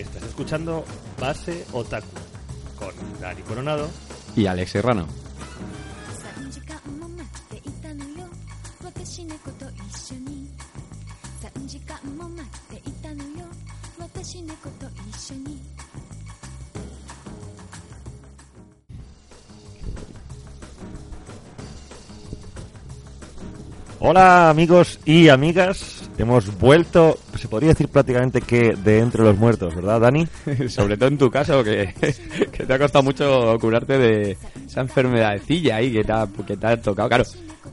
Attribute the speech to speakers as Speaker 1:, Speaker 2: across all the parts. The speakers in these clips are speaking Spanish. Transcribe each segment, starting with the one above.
Speaker 1: Estás escuchando Base Otaku con Dani Coronado
Speaker 2: y Alex Serrano.
Speaker 1: Hola amigos y amigas, hemos vuelto podría decir prácticamente que de entre los muertos, ¿verdad Dani?
Speaker 2: Sobre todo en tu caso, que, te ha costado mucho curarte de esa enfermedadcilla ahí que te ha, que te ha tocado. Claro,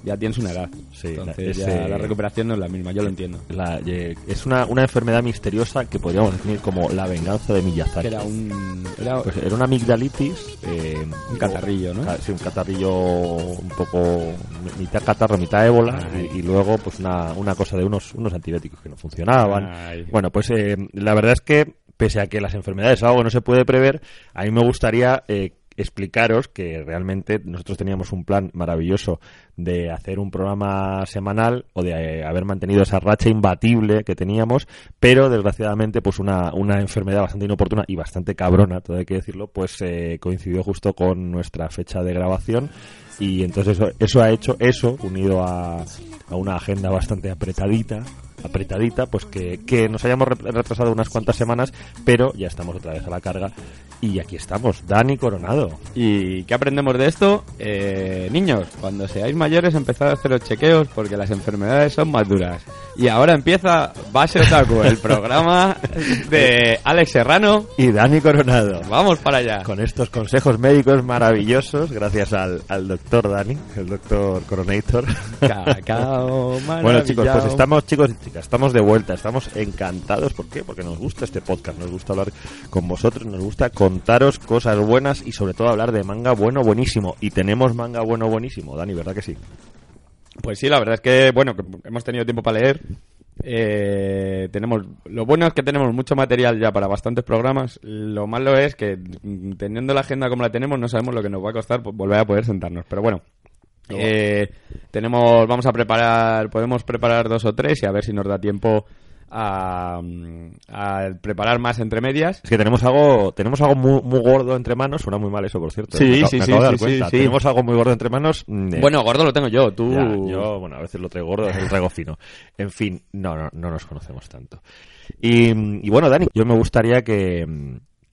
Speaker 2: ya tienes una edad.
Speaker 1: Sí,
Speaker 2: entonces
Speaker 1: ese-
Speaker 2: ya la recuperación no es la misma, yo lo entiendo.
Speaker 1: La- es una, una enfermedad misteriosa que podríamos definir como la venganza de Miyazaki.
Speaker 2: Que era un... Era,
Speaker 1: Pues era una amigdalitis. eh,
Speaker 2: Un catarrillo, ¿no?
Speaker 1: Sí, un catarrillo un poco. mitad catarro, mitad ébola. Y, y luego, pues una, una cosa de unos, unos antibióticos que no funcionaban.
Speaker 2: Ay.
Speaker 1: Bueno, pues eh, la verdad es que, pese a que las enfermedades algo no se puede prever, a mí me gustaría. eh, explicaros que realmente nosotros teníamos un plan maravilloso de hacer un programa semanal o de eh, haber mantenido esa racha imbatible que teníamos, pero desgraciadamente pues una, una enfermedad bastante inoportuna y bastante cabrona, todo hay que decirlo, pues eh, coincidió justo con nuestra fecha de grabación y entonces eso, eso ha hecho eso unido a, a una agenda bastante apretadita apretadita pues que, que nos hayamos re- retrasado unas cuantas semanas pero ya estamos otra vez a la carga y aquí estamos Dani Coronado
Speaker 2: ¿Y qué aprendemos de esto? Eh, niños, cuando seáis mayores empezad a hacer los chequeos porque las enfermedades son más duras. Y ahora empieza Base Otaku, el programa de Alex Serrano.
Speaker 1: y Dani Coronado
Speaker 2: Vamos para allá.
Speaker 1: con estos consejos médicos maravillosos gracias al, al doctor Dani el doctor Coronator
Speaker 2: Cacao
Speaker 1: Bueno chicos, pues estamos chicos y chicas, estamos de vuelta, estamos encantados, ¿por qué? Porque nos gusta este podcast, nos gusta hablar con vosotros, nos gusta contaros cosas buenas y sobre todo hablar de manga bueno, buenísimo. Y tenemos manga bueno, buenísimo, Dani, ¿verdad que sí?
Speaker 2: Pues sí, la verdad es que, bueno, que hemos tenido tiempo para leer. Eh, tenemos Lo bueno es que tenemos mucho material ya para bastantes programas. Lo malo es que, mm, teniendo la agenda como la tenemos, no sabemos lo que nos va a costar volver a poder sentarnos. Pero bueno, eh, tenemos, vamos a preparar, podemos preparar dos o tres y a ver si nos da tiempo a, mm, a preparar más entre medias.
Speaker 1: Es que tenemos algo, tenemos algo muy, muy gordo entre manos, suena muy mal eso, por cierto.
Speaker 2: Sí,
Speaker 1: me
Speaker 2: sí,
Speaker 1: me
Speaker 2: sí,
Speaker 1: acabo de dar
Speaker 2: sí, sí, sí.
Speaker 1: Tenemos algo muy gordo entre manos. mm, eh,
Speaker 2: Bueno, gordo lo tengo yo, tú...
Speaker 1: Ya, yo, bueno, a veces lo traigo gordo, a veces lo traigo fino. En fin, no, no, no nos conocemos tanto. Y, y bueno, Dani, yo me gustaría que,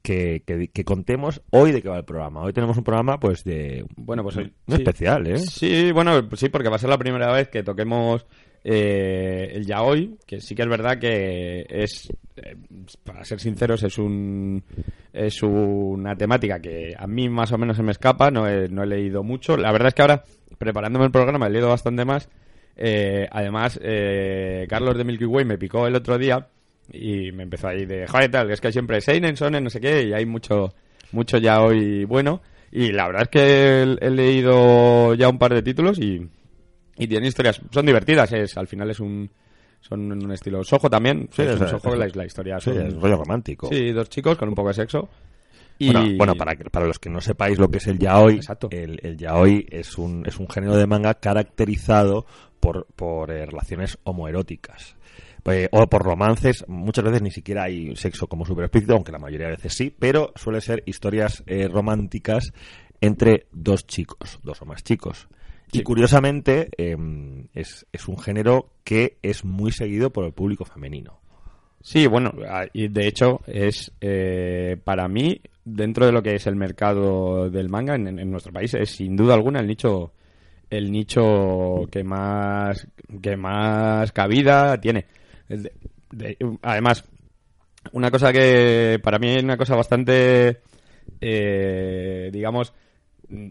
Speaker 1: que, que- que contemos hoy de qué va el programa. Hoy tenemos un programa, pues, de...
Speaker 2: Bueno, pues hoy- sí.
Speaker 1: especial, ¿eh?
Speaker 2: Sí, bueno, pues sí, porque va a ser la primera vez que toquemos eh, el yaoi, que sí que es verdad que es, eh, para ser sinceros, es un es una temática que a mí más o menos se me escapa, no he, no he leído mucho. La verdad es que ahora, preparándome el programa, he leído bastante más. Eh, además, eh, Carlos de Milky Way me picó el otro día y me empezó ahí de, joder, tal, que es que siempre Seinen, Sonen, no sé qué, y hay mucho, mucho yaoi bueno. Y la verdad es que he, he leído ya un par de títulos y, y tienen historias, son divertidas, es, al final es un, son un estilo sojo también,
Speaker 1: Sí,
Speaker 2: es un sojo, la, la historia
Speaker 1: Sí, es rollo romántico.
Speaker 2: sí, dos chicos con un poco de sexo. Y,
Speaker 1: Bueno, bueno, para, para los que no sepáis lo que es el yaoi,
Speaker 2: Exacto.
Speaker 1: el, el yaoi es un, es un género de manga caracterizado por, por eh, relaciones homoeróticas. Eh, o por romances, muchas veces ni siquiera hay sexo como súper explícito, aunque la mayoría de veces sí, pero suele ser historias eh, románticas entre dos chicos, dos o más chicos. Y curiosamente em, es, es un género que es muy seguido por el público femenino.
Speaker 2: Sí, bueno, a- y de hecho es eh, para mí dentro de lo que es el mercado del manga en, en nuestro país es sin duda alguna el nicho el nicho que más que más cabida tiene. Además, una cosa que para mí es una cosa bastante eh, digamos mm,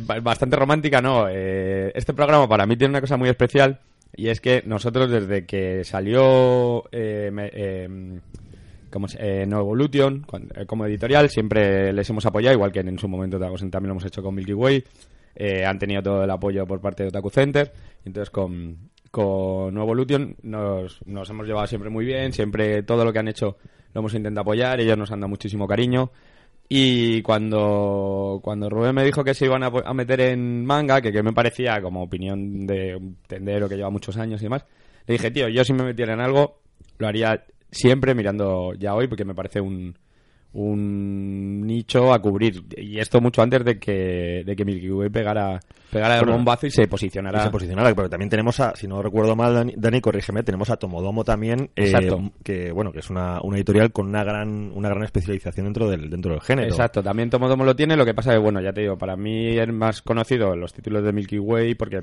Speaker 2: ba- bastante romántica, no. Eh, este programa para mí tiene una cosa muy especial y es que nosotros desde que salió eh, eh, como eh, No Evolution eh, como editorial siempre les hemos apoyado, igual que en su momento también lo hemos hecho con Milky Way. Han tenido todo el apoyo por parte de Otaku Center. Entonces con, con Evolution nos, nos hemos llevado siempre muy bien, siempre todo lo que han hecho lo hemos intentado apoyar, ellos nos han dado muchísimo cariño. Y cuando, cuando Rubén me dijo que se iban a meter en manga, que, que me parecía como opinión de un tendero que lleva muchos años y demás, le dije, tío, yo si me metiera en algo, lo haría siempre mirando ya hoy porque me parece un, un nicho a cubrir y esto mucho antes de que de que Milky Way pegara pegara el bombazo y se
Speaker 1: Y
Speaker 2: posicionara
Speaker 1: se posicionara, pero también tenemos a, si no recuerdo mal, Dani, Dani, corrígeme, tenemos a Tomodomo también, eh, que bueno, que es una, una editorial con una gran, una gran especialización dentro del, dentro del género.
Speaker 2: Exacto, también Tomodomo lo tiene, lo que pasa es que, bueno, ya te digo, para mí es más conocido los títulos de Milky Way porque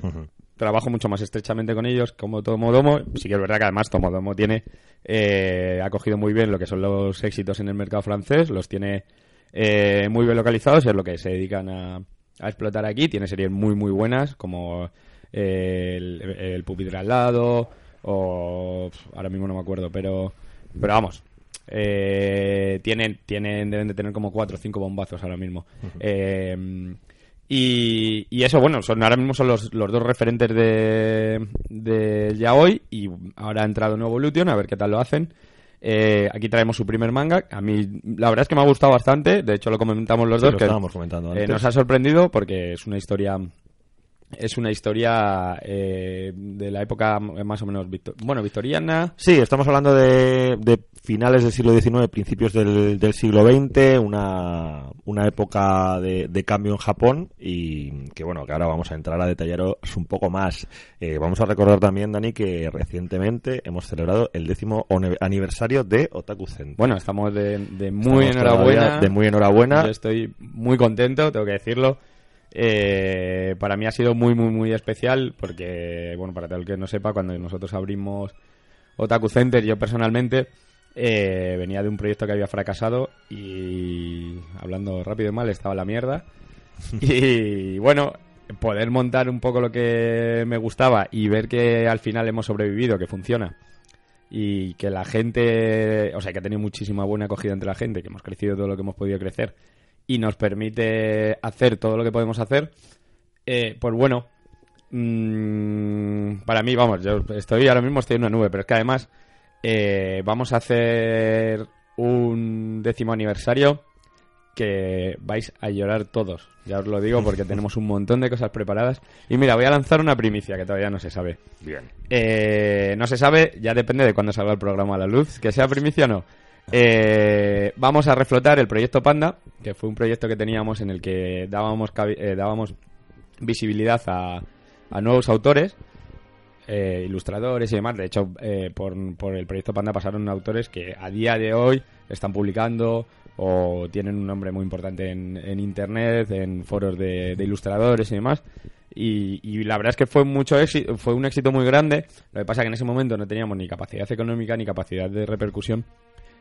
Speaker 2: trabajo mucho más estrechamente con ellos como Tomodomo. Sí que es verdad que además Tomodomo tiene, eh, ha cogido muy bien lo que son los éxitos en el mercado francés, los tiene eh, muy bien localizados y es lo que se dedican a, a explotar aquí. Tiene series muy, muy buenas como eh, el, el pupitre al lado o ahora mismo no me acuerdo, pero, pero vamos. eh, tienen, tienen, deben de tener como cuatro o cinco bombazos ahora mismo. Eh, y, y eso, bueno, son ahora mismo son los, los dos referentes de, de Yaoi y ahora ha entrado nuevo Evolution, a ver qué tal lo hacen. Eh, aquí traemos su primer manga. A mí, la verdad es que me ha gustado bastante. De hecho, lo comentamos los
Speaker 1: Sí,
Speaker 2: dos.
Speaker 1: lo
Speaker 2: que eh, nos ha sorprendido porque es una historia. Es una historia eh, de la época más o menos victo- bueno victoriana.
Speaker 1: Sí, estamos hablando de, de finales del siglo XIX, principios del, del siglo XX, una, una época de, de cambio en Japón y que bueno, que ahora vamos a entrar a detallaros un poco más. Eh, vamos a recordar también, Dani, que recientemente hemos celebrado el décimo aniversario de Otaku Zen.
Speaker 2: Bueno, estamos de, de muy
Speaker 1: Estamos
Speaker 2: enhorabuena.
Speaker 1: De muy enhorabuena.
Speaker 2: Yo estoy muy contento, tengo que decirlo. Eh, para mí ha sido muy, muy, muy especial porque, bueno, para todo el que no sepa, cuando nosotros abrimos Otaku Center, yo personalmente eh, venía de un proyecto que había fracasado y, hablando rápido y mal, estaba la mierda. Y bueno, poder montar un poco lo que me gustaba y ver que al final hemos sobrevivido, que funciona y que la gente, o sea, que ha tenido muchísima buena acogida entre la gente, que hemos crecido todo lo que hemos podido crecer y nos permite hacer todo lo que podemos hacer, eh, pues bueno, mm, para mí, vamos, yo estoy ahora mismo estoy en una nube, pero es que además eh, vamos a hacer un décimo aniversario que vais a llorar todos, ya os lo digo porque tenemos un montón de cosas preparadas y mira, voy a lanzar una primicia que todavía no se sabe.
Speaker 1: Bien.
Speaker 2: Eh, no se sabe, ya depende de cuándo salga el programa a la luz, que sea primicia o no. Eh, vamos a reflotar el proyecto Panda, que fue un proyecto que teníamos en el que dábamos, eh, dábamos visibilidad a, a nuevos autores, eh, ilustradores y demás. De hecho, eh, por, por el proyecto Panda pasaron autores que a día de hoy están publicando o tienen un nombre muy importante en, en internet, en foros de, ilustradores y demás. Y, y la verdad es que fue mucho éxito, fue un éxito muy grande. Lo que pasa es que en ese momento no teníamos ni capacidad económica ni capacidad de repercusión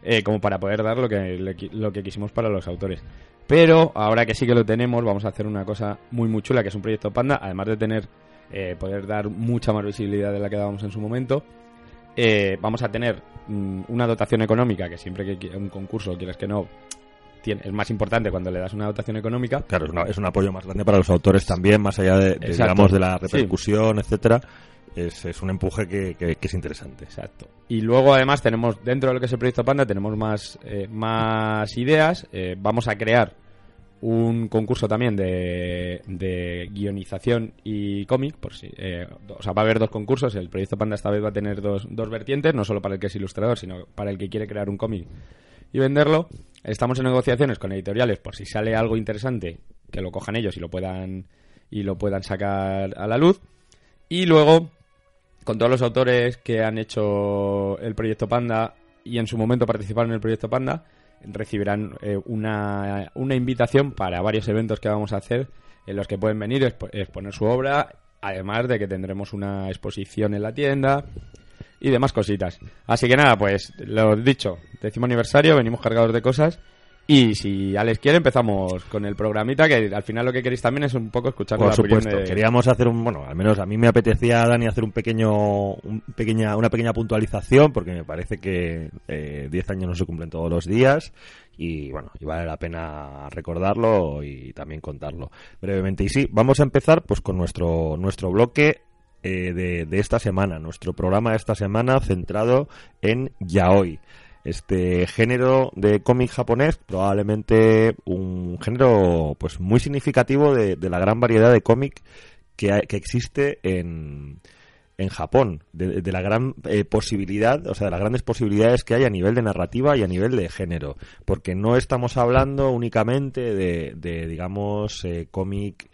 Speaker 2: eh, como para poder dar lo que, lo que quisimos para los autores. Pero ahora que sí que lo tenemos, vamos a hacer una cosa muy muy chula, que es un proyecto Panda, además de tener eh, poder dar mucha más visibilidad de la que dábamos en su momento. eh, vamos a tener mm, una dotación económica que siempre que un concurso, quieras que no, tiene, es más importante cuando le das una dotación económica.
Speaker 1: Claro, es, una- es un apoyo más grande para los autores también, más allá de, digamos, de la
Speaker 2: Sí.
Speaker 1: repercusión, etcétera. Es, es un empuje que, es interesante.
Speaker 2: Exacto. Y luego además tenemos, dentro de lo que es el proyecto Panda, tenemos más, eh, más ideas. Eh, vamos a crear un concurso también de, de guionización y cómic. Por si, eh, o sea, va a haber dos concursos. El proyecto Panda esta vez va a tener dos, dos vertientes, no solo para el que es ilustrador, sino para el que quiere crear un cómic y venderlo. Estamos en negociaciones con editoriales por si sale algo interesante que lo cojan ellos y lo puedan y lo puedan sacar a la luz. Y luego con todos los autores que han hecho el proyecto Panda y en su momento participaron en el proyecto Panda, recibirán eh, una, una invitación para varios eventos que vamos a hacer en los que pueden venir a expo- exponer su obra, además de que tendremos una exposición en la tienda y demás cositas. Así que nada, pues lo dicho, décimo aniversario, venimos cargados de cosas. Y si Alex quiere, empezamos con el programita, que al final lo que queréis también es un poco escuchar
Speaker 1: Por
Speaker 2: la
Speaker 1: supuesto,
Speaker 2: de-
Speaker 1: queríamos hacer un, bueno, al menos a mí me apetecía, Dani, hacer un pequeño, un pequeña, una pequeña puntualización, porque me parece que eh, 10 años no se cumplen todos los días, y bueno, y vale la pena recordarlo y también contarlo brevemente. Y sí, vamos a empezar pues con nuestro, nuestro bloque eh, de, de esta semana, nuestro programa de esta semana centrado en yaoi. Este género de cómic japonés, probablemente un género pues muy significativo de, de la gran variedad de cómic que, que existe en, en Japón, de, de la gran eh, posibilidad, o sea, de las grandes posibilidades que hay a nivel de narrativa y a nivel de género, porque no estamos hablando únicamente de, de digamos, eh, cómic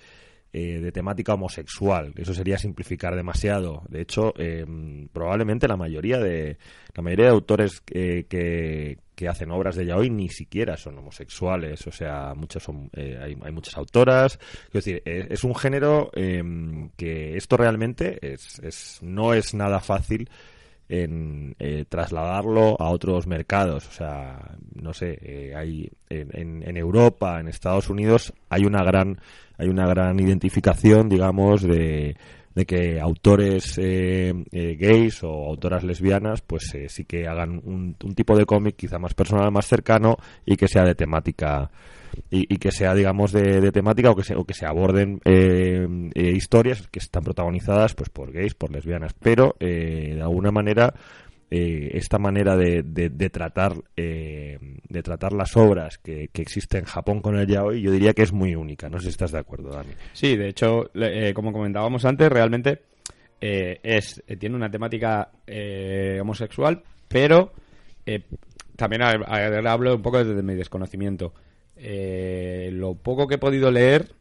Speaker 1: eh, de temática homosexual. Eso sería simplificar demasiado. De hecho, eh, probablemente la mayoría de la mayoría de autores eh, que, que hacen obras de yaoi ni siquiera son homosexuales. O sea, muchas son, eh, hay, hay muchas autoras. Es decir, es, es un género eh, que esto realmente es, es no es nada fácil en eh, trasladarlo a otros mercados. O sea, no sé, eh, hay en, en, Europa, en Estados Unidos, hay una gran hay una gran identificación, digamos, de, de que autores eh, eh, gays o autoras lesbianas, pues eh, sí que hagan un, un tipo de cómic quizá más personal, más cercano y que sea de temática y, que sea, digamos, de, de temática o que se, o que se aborden eh, eh, historias que están protagonizadas pues por gays, por lesbianas, pero eh, de alguna manera eh, esta manera de, de, de tratar de tratar las obras que, que existe en Japón con el yaoi yo diría que es muy única. No sé si estás de acuerdo Dani.
Speaker 2: Sí, de hecho, como comentábamos antes, realmente es tiene una temática eh, homosexual, pero también hablo un poco desde mi desconocimiento. Eh, lo poco que he podido leer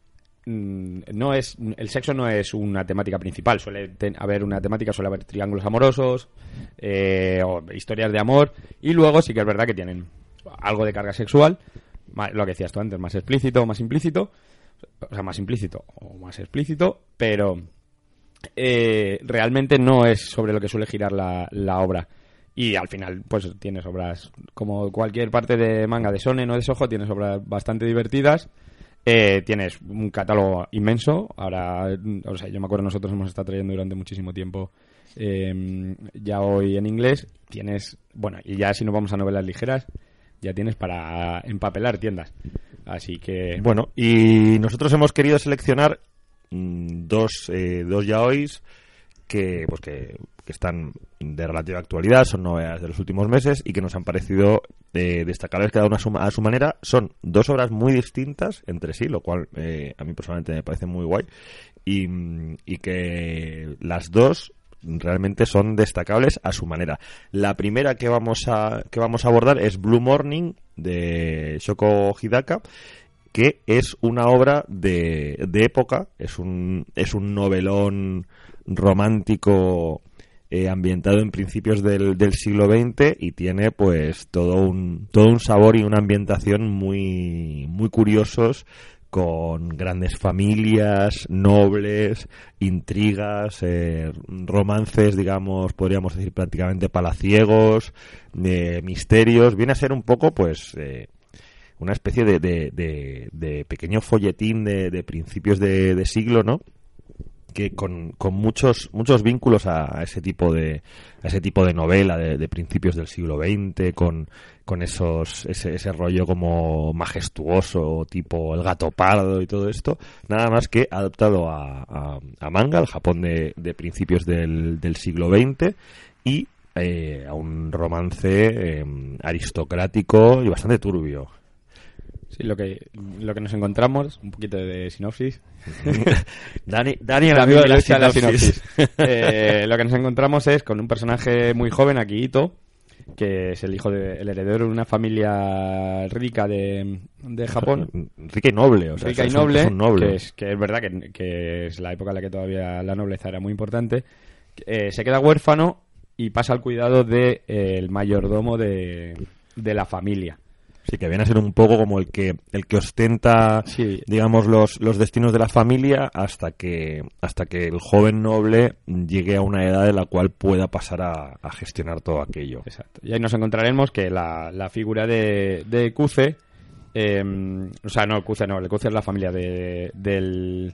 Speaker 2: mm, no es el sexo no es una temática principal suele haber una temática suele haber triángulos amorosos eh, o historias de amor y luego sí que es verdad que tienen algo de carga sexual lo que decías tú antes más explícito o más implícito o sea, más implícito o más explícito, pero eh, realmente no es sobre lo que suele girar la, la obra. Y al final, pues tienes obras, como cualquier parte de manga de Sonen o de Soho, tienes obras bastante divertidas. Eh, tienes un catálogo inmenso. Ahora, o sea, yo me acuerdo, nosotros hemos estado trayendo durante muchísimo tiempo eh, ya hoy en inglés. Tienes, bueno, y ya si nos vamos a novelas ligeras, ya tienes para empapelar tiendas. Así que,
Speaker 1: Bueno, y nosotros hemos querido seleccionar mm, dos, eh, dos yaois que, pues que, que están de relativa actualidad, son novedades de los últimos meses y que nos han parecido eh, destacables cada una a su, manera. Son dos obras muy distintas entre sí, lo cual eh, a mí personalmente me parece muy guay y, y que las dos realmente son destacables a su manera. La primera que vamos a que vamos a abordar es Blue Morning de Shoko Hidaka que es una obra de, de época, es un, es un novelón romántico eh, ambientado en principios del, del siglo XX y tiene pues todo un, todo un sabor y una ambientación muy, muy curiosos con grandes familias, nobles, intrigas, eh, romances, digamos, podríamos decir prácticamente palaciegos, de misterios. Viene a ser un poco, pues, eh, una especie de, de, de- de pequeño folletín de, principios de siglo, ¿no? Que con, con muchos muchos vínculos a, ese tipo de a ese tipo de novela de, principios del siglo XX con, con esos ese, ese rollo como majestuoso tipo el gato pardo y todo esto nada más que adaptado a, a, a manga al Japón de, de principios del, del siglo XX y eh, a un romance eh, aristocrático y bastante turbio
Speaker 2: Sí, lo que, lo que nos encontramos, un poquito de sinopsis.
Speaker 1: Dani, Dani el amigo de la sinopsis.
Speaker 2: Eh, lo que nos encontramos es con un personaje muy joven, Akihito, que es el hijo de, el heredero de una familia rica de, de Japón.
Speaker 1: rica y noble o sea,
Speaker 2: rica y
Speaker 1: es un-
Speaker 2: noble,
Speaker 1: es un noble.
Speaker 2: Que, es, que es verdad que, que es la época en la que todavía la nobleza era muy importante. Eh, se queda huérfano y pasa al cuidado del de, el mayordomo de, de la familia.
Speaker 1: Sí, que viene a ser un poco como el que el que ostenta,
Speaker 2: Sí.
Speaker 1: digamos, los, los destinos de la familia hasta que hasta que el joven noble llegue a una edad en la cual pueda pasar a, a gestionar todo aquello.
Speaker 2: Exacto. Y ahí nos encontraremos que la, la figura de, de Kuze, eh, o sea, no, Kuze no, el Kuze es la familia de, del,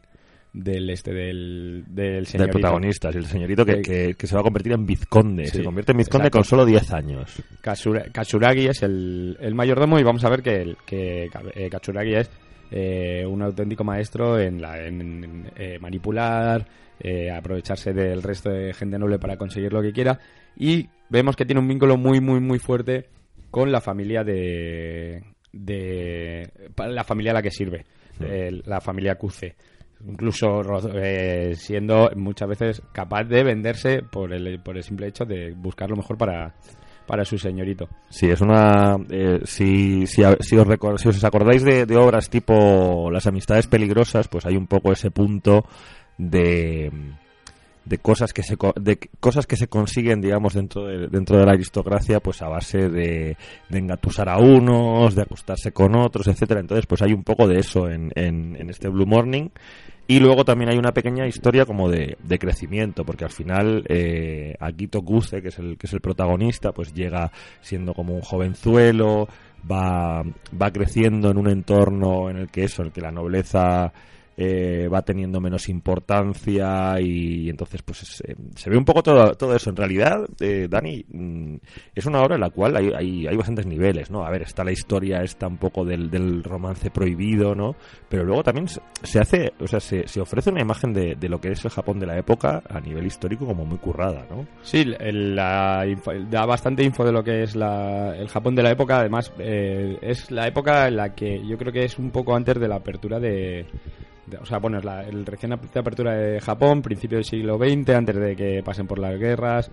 Speaker 2: del este, del, del
Speaker 1: Del
Speaker 2: señorito.
Speaker 1: protagonista, es el señorito que,
Speaker 2: Que-
Speaker 1: se va a convertir en vizconde.
Speaker 2: Sí,
Speaker 1: se convierte en vizconde
Speaker 2: exacto.
Speaker 1: con solo 10 años.
Speaker 2: Katsura- Katsuragi es el, el mayordomo y vamos a ver que, el, que eh, Katsuragi es eh, un auténtico maestro en, la, en, eh, manipular, eh, aprovecharse del resto de gente noble para conseguir lo que quiera y vemos que tiene un vínculo muy muy muy fuerte con la familia de, de la familia a la que sirve, eh, la familia Kuze. Incluso eh, siendo muchas veces capaz de venderse por el, por el simple hecho de buscar lo mejor para, para su señorito.
Speaker 1: Sí, es una. eh, si, si, os recor- si os acordáis de, de obras tipo Las amistades peligrosas, pues hay un poco ese punto de de cosas que se de cosas que se consiguen digamos dentro de, dentro de la aristocracia pues a base de, de engatusar a unos de acostarse con otros etcétera. Entonces pues hay un poco de eso en, en, en este Blue Morning. Y luego también hay una pequeña historia como de, de crecimiento, porque al final eh, Akito que es el que es el protagonista, pues llega siendo como un jovenzuelo, va, va creciendo en un entorno en el que eso, en el que la nobleza eh, va teniendo menos importancia y, entonces pues es, eh, se ve un poco todo, todo eso. En realidad, eh, Dani, mm, es una obra en la cual hay, hay, hay bastantes niveles, ¿no? A ver, está la historia, está un poco del, del romance prohibido, ¿no? Pero luego también se, se hace, o sea, se, se ofrece una imagen de, de lo que es el Japón de la época a nivel histórico como muy currada, ¿no?
Speaker 2: Sí, el- la da bastante info de lo que es la- el Japón de la época. Además, es la época en la que yo creo que es un poco antes de la apertura de. De- o sea, bueno, es la el recién ap- apertura de Japón, principio del siglo XX, antes de que pasen por las guerras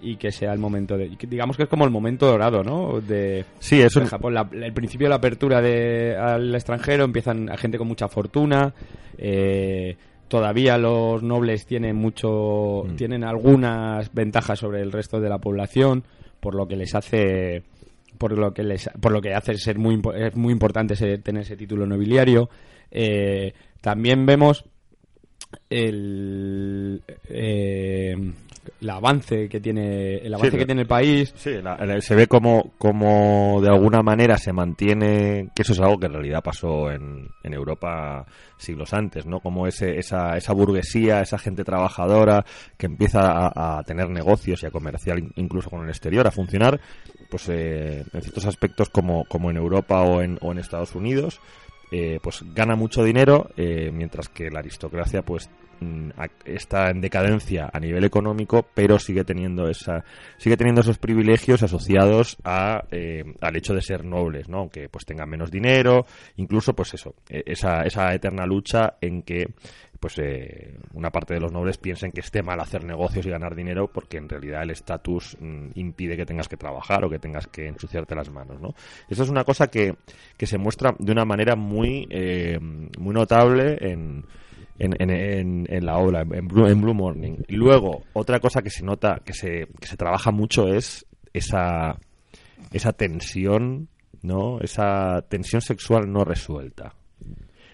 Speaker 2: y que sea el momento de. digamos que es como el momento dorado, ¿no? De,
Speaker 1: Sí, es
Speaker 2: de Japón. La- el principio de la apertura de, al extranjero empiezan a gente con mucha fortuna. eh, todavía los nobles tienen mucho,
Speaker 1: Mm.
Speaker 2: tienen algunas ventajas sobre el resto de la población, por lo que les hace, por lo que les, por lo que hace ser muy, es muy importante ese- tener ese título nobiliario. Eh, también vemos el, eh, el avance que tiene, el avance
Speaker 1: Sí,
Speaker 2: que tiene el país.
Speaker 1: Sí, la- la- se ve como, como de alguna manera se mantiene, que eso es algo que en realidad pasó en, en Europa siglos antes, ¿no? Como ese, esa, esa burguesía, esa gente trabajadora que empieza a, a tener negocios y a comerciar in- incluso con el exterior, a funcionar, pues eh, en ciertos aspectos como, como en Europa o en, o en Estados Unidos, eh, pues gana mucho dinero, eh, mientras que la aristocracia, pues mm, está en decadencia a nivel económico, pero sigue teniendo esa sigue teniendo esos privilegios asociados a, eh, al hecho de ser nobles, ¿no? Aunque pues tengan menos dinero, incluso pues eso, eh, esa, esa eterna lucha en que pues eh, una parte de los nobles piensen que esté mal hacer negocios y ganar dinero porque en realidad el estatus mm, impide que tengas que trabajar o que tengas que ensuciarte las manos, ¿no? Eso es una cosa que, que se muestra de una manera muy, eh, muy notable en, en, en, la obra, en Blue, en Blue Morning. Y luego, otra cosa que se nota, que se, que se trabaja mucho es esa, esa tensión, ¿no? Esa tensión sexual no resuelta.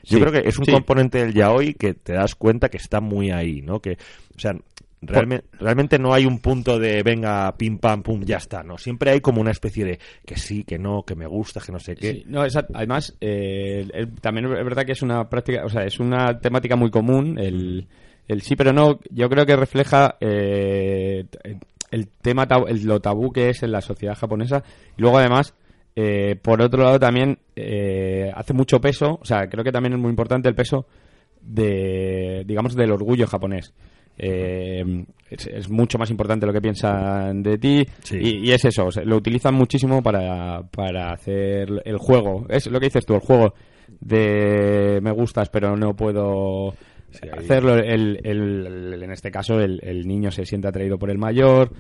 Speaker 1: Yo
Speaker 2: Sí,
Speaker 1: creo que es un
Speaker 2: sí.
Speaker 1: componente del yaoi que te das cuenta que está muy ahí, ¿no? Que, o sea, realmente, realmente no hay un punto de venga, pim pam pum, ya está, ¿no? Siempre hay como una especie de que sí, que no, que me gusta, que no sé qué.
Speaker 2: Sí, no, esa- además, eh, el- también es verdad que es una práctica, o sea, es una temática muy común, el, el sí pero no, yo creo que refleja eh, el tema, tab- el- lo tabú que es en la sociedad japonesa, y luego además, eh, por otro lado también eh, hace mucho peso, o sea, creo que también es muy importante el peso de, digamos, del orgullo japonés. Eh, es, es mucho más importante lo que piensan de ti
Speaker 1: Sí.
Speaker 2: y, y es eso, o sea, lo utilizan muchísimo para, para hacer el juego. Es lo que dices tú, el juego de me gustas pero no puedo
Speaker 1: Sí,
Speaker 2: hacerlo. El, el- el- en este caso el, el niño se siente atraído por el mayor.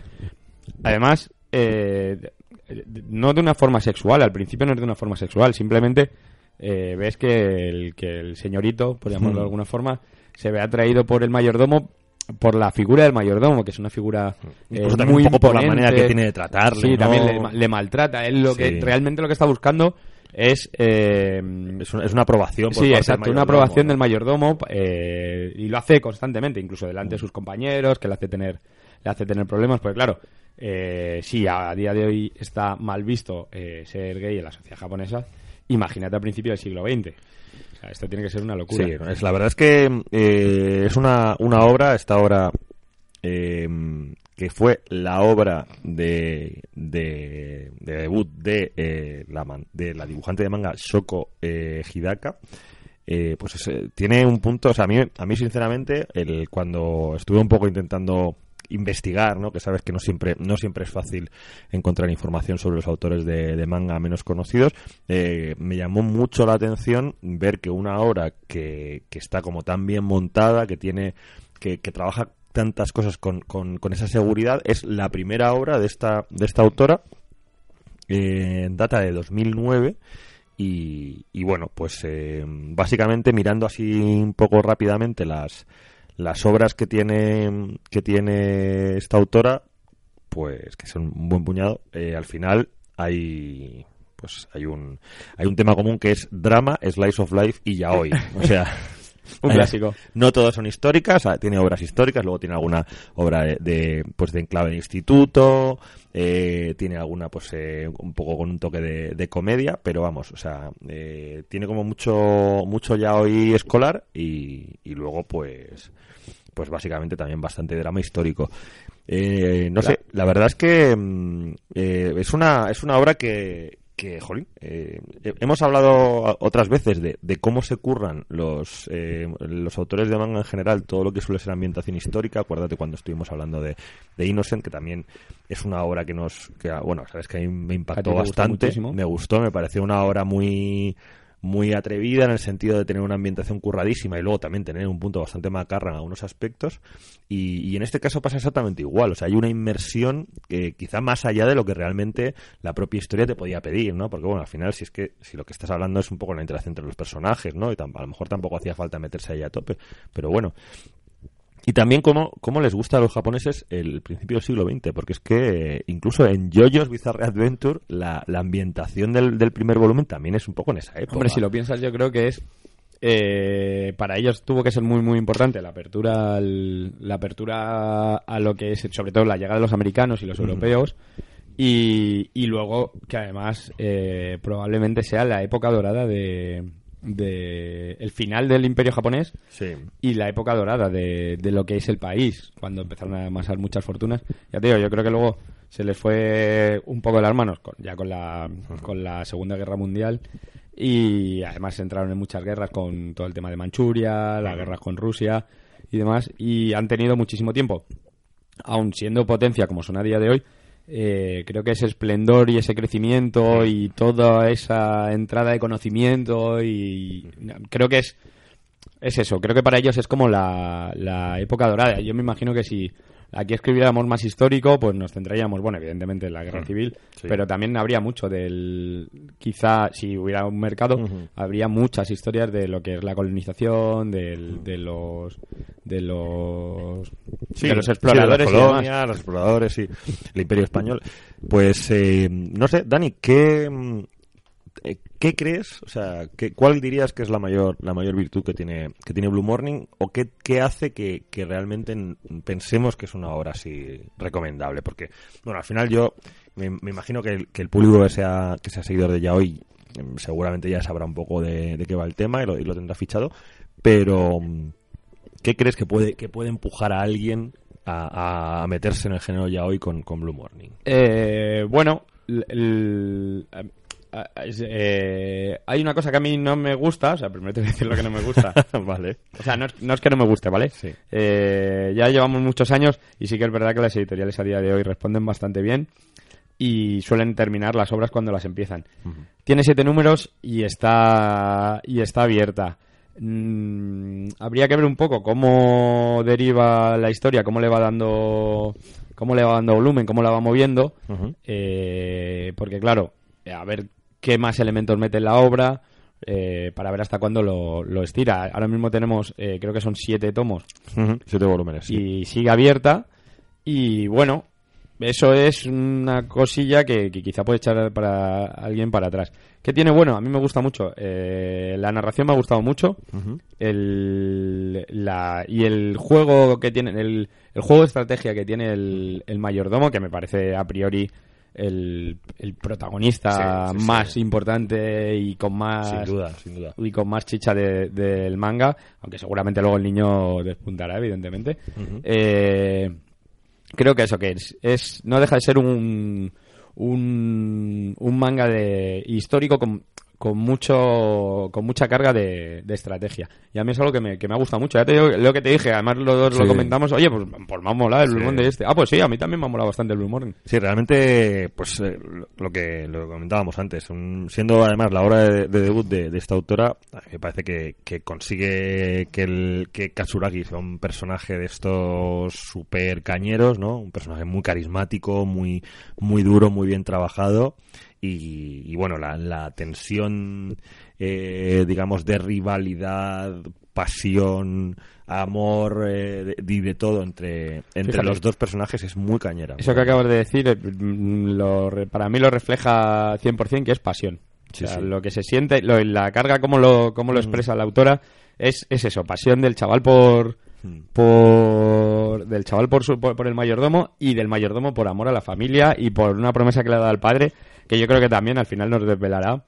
Speaker 2: Además, eh, no de una forma sexual, al principio no es de una forma sexual, simplemente eh, ves que el, que el señorito, por llamarlo de
Speaker 1: Hmm.
Speaker 2: alguna forma, se ve atraído por el mayordomo por la figura del mayordomo, que es una figura eh,
Speaker 1: Incluso también
Speaker 2: muy
Speaker 1: un poco por la manera que tiene de tratarle,
Speaker 2: Sí,
Speaker 1: ¿no?
Speaker 2: también le, ma- le maltrata. Él lo
Speaker 1: Sí.
Speaker 2: que realmente lo que está buscando es eh,
Speaker 1: Es, una, es una aprobación. por
Speaker 2: Sí, exacto,
Speaker 1: del
Speaker 2: una
Speaker 1: mayordomo,
Speaker 2: aprobación
Speaker 1: ¿no?
Speaker 2: del mayordomo eh, y lo hace constantemente, incluso delante de sus compañeros, que le hace tener, le hace tener problemas, porque claro, eh, sí, a día de hoy está mal visto eh, ser gay en la sociedad japonesa, imagínate a principios del siglo XX. O sea, esto tiene que ser una locura.
Speaker 1: Es, la verdad es que eh, es una, una obra, esta obra eh, que fue la obra de, de, de debut de, eh, la, man- de la dibujante de manga Shoko Hidaka. Pues es, tiene un punto, o sea, a mí, a mí sinceramente, el, cuando estuve un poco intentando investigar, ¿no? Que sabes que no siempre, no siempre es fácil encontrar información sobre los autores de, manga menos conocidos. Eh, me llamó mucho la atención ver que una obra que, que está como tan bien montada, que tiene, que, que trabaja tantas cosas con, con, con esa seguridad, es la primera obra de esta, de esta autora, eh, data de 2009 y, y bueno, pues eh, básicamente mirando así un poco rápidamente las, las obras que tiene, que tiene esta autora, pues que son un buen puñado, eh, al final hay pues hay un hay un tema común que es drama, slice of life y yaoi. O sea,
Speaker 2: Un
Speaker 1: eh,
Speaker 2: clásico.
Speaker 1: No todas son históricas, tiene obras históricas, luego tiene alguna obra de, de, pues de enclave de instituto, eh, tiene alguna pues eh, un poco con un toque de, de comedia, pero vamos, o sea, eh, tiene como mucho mucho ya hoy escolar y, y luego pues pues básicamente también bastante drama histórico. Eh, no sé, la verdad es que mm, eh, es una es una obra que que, jolín, eh, hemos hablado otras veces de, de cómo se curran los, eh, los autores de manga en general, todo lo que suele ser ambientación histórica. Acuérdate cuando estuvimos hablando de, de Innocent, que también es una obra que nos, que, ah, bueno, sabes que a mí me impactó
Speaker 2: gustó
Speaker 1: bastante, me gustó, me pareció una obra muy muy atrevida en el sentido de tener una ambientación curradísima y luego también tener un punto bastante macarra en algunos aspectos y, y en este caso pasa exactamente igual, o sea, hay una inmersión que quizá más allá de lo que realmente la propia historia te podía pedir, ¿no? Porque bueno, al final si es que si lo que estás hablando es un poco la interacción entre los personajes, ¿no? Y a lo mejor tampoco hacía falta meterse ahí a tope, pero bueno. Y también cómo, cómo les gusta a los japoneses el principio del siglo XX, porque es que eh, incluso en JoJo's Bizarre Adventure la, la ambientación del, del primer volumen también es un poco en esa época.
Speaker 2: Hombre, si lo piensas, yo creo que es. eh, para ellos tuvo que ser muy, muy importante la apertura, al- la apertura a lo que es, sobre todo, la llegada de los americanos y los europeos. Y, y luego que además eh, probablemente sea la época dorada de, de el final del imperio japonés
Speaker 1: Sí.
Speaker 2: y la época dorada de, de lo que es el país, cuando empezaron a amasar muchas fortunas. Ya te digo, yo creo que luego se les fue un poco de las manos, con- ya con la, con la Segunda Guerra Mundial, y además entraron en muchas guerras con todo el tema de Manchuria, las guerras con Rusia y demás, y han tenido muchísimo tiempo, aun siendo potencia como son a día de hoy, eh, creo que ese esplendor y ese crecimiento y toda esa entrada de conocimiento y creo que es es eso, creo que para ellos es como la, la época dorada. Yo me imagino que si aquí escribiéramos más histórico, pues nos centraríamos, bueno, evidentemente en la guerra civil,
Speaker 1: sí.
Speaker 2: pero también habría mucho del. Quizá si hubiera un mercado, habría muchas historias de lo que es la colonización, del, de los. de los. de los exploradores
Speaker 1: sí,
Speaker 2: y
Speaker 1: de
Speaker 2: demás.
Speaker 1: colonias, los exploradores, sí, el Imperio Español. Pues, eh, no sé, Dani, ¿qué, mm, eh, ¿qué crees? O sea, ¿qué, ¿cuál dirías que es la mayor la mayor virtud que tiene que tiene Blue Morning o qué, qué hace que, que realmente pensemos que es una obra así recomendable? Porque, bueno, al final yo me, imagino que el, público que sea, que sea seguidor de Yaoi em, seguramente ya sabrá un poco de, de qué va el tema y lo, tendrá fichado, pero... mm, ¿Qué crees que puede, que puede empujar a alguien a, meterse en el género ya hoy con, con Blue Morning?
Speaker 2: Eh, bueno, el- eh, es- eh, hay una cosa que a mí no me gusta, o sea, primero te voy a decir lo que no me gusta.
Speaker 1: vale.
Speaker 2: O sea, no es, no es que no me guste, ¿vale?
Speaker 1: Sí.
Speaker 2: Eh, ya llevamos muchos años y sí que es verdad que las editoriales a día de hoy responden bastante bien y suelen terminar las obras cuando las empiezan. Tiene siete números y está y está abierta. Mm, habría que ver un poco cómo deriva la historia, cómo le va dando cómo le va dando volumen, cómo la va moviendo, eh, porque claro, a ver qué más elementos mete en la obra eh, para ver hasta cuándo lo, lo estira. Ahora mismo tenemos, eh, creo que son siete tomos.
Speaker 1: Siete volúmenes. sí.
Speaker 2: y sigue abierta. Y bueno, eso es una cosilla que, que quizá puede echar para alguien para atrás. ¿Qué tiene bueno? A mí me gusta mucho. Eh, la narración me ha gustado mucho. El, la, y el juego que tiene, el, el juego de estrategia que tiene el, el mayordomo, que me parece a priori el, el protagonista
Speaker 1: Sí, sí, sí.
Speaker 2: más importante y con más
Speaker 1: Sin duda, sin duda.
Speaker 2: y con más chicha de- del manga, aunque seguramente luego el niño despuntará, evidentemente. Eh, creo que eso que es, es no deja de ser un un, un manga de histórico con, con mucho con mucha carga de, de estrategia. Y a mí es algo que me, que me ha gustado mucho. Ya te digo lo que te dije, además los dos lo comentamos, oye, pues, pues me ha molado el Blue
Speaker 1: Sí.
Speaker 2: Morning este. Ah, pues sí, a mí también me ha molado bastante el Blue Morning.
Speaker 1: Sí, realmente, pues eh, lo que lo que comentábamos antes, un- siendo además la hora de, de debut de, de esta autora, a mí me parece que, que consigue que el que Katsuragi sea un personaje de estos super cañeros, ¿no? Un personaje muy carismático, muy muy duro, muy bien trabajado y, y bueno, la, la tensión, eh, digamos, de rivalidad, pasión, amor eh, de- y de todo entre, entre
Speaker 2: Fíjate.
Speaker 1: los dos personajes es muy cañera.
Speaker 2: Eso que acabas de decir, eh, mm, lo para mí lo refleja 100% que es pasión.
Speaker 1: Sí,
Speaker 2: O sea,
Speaker 1: sí.
Speaker 2: Lo que se siente, lo- la carga, como lo, cómo lo expresa la autora, es, es eso, pasión del chaval por,
Speaker 1: Mm.
Speaker 2: por del chaval por, su, por, por el mayordomo y del mayordomo por amor a la familia y por una promesa que le ha dado al padre, que yo creo que también al final nos desvelará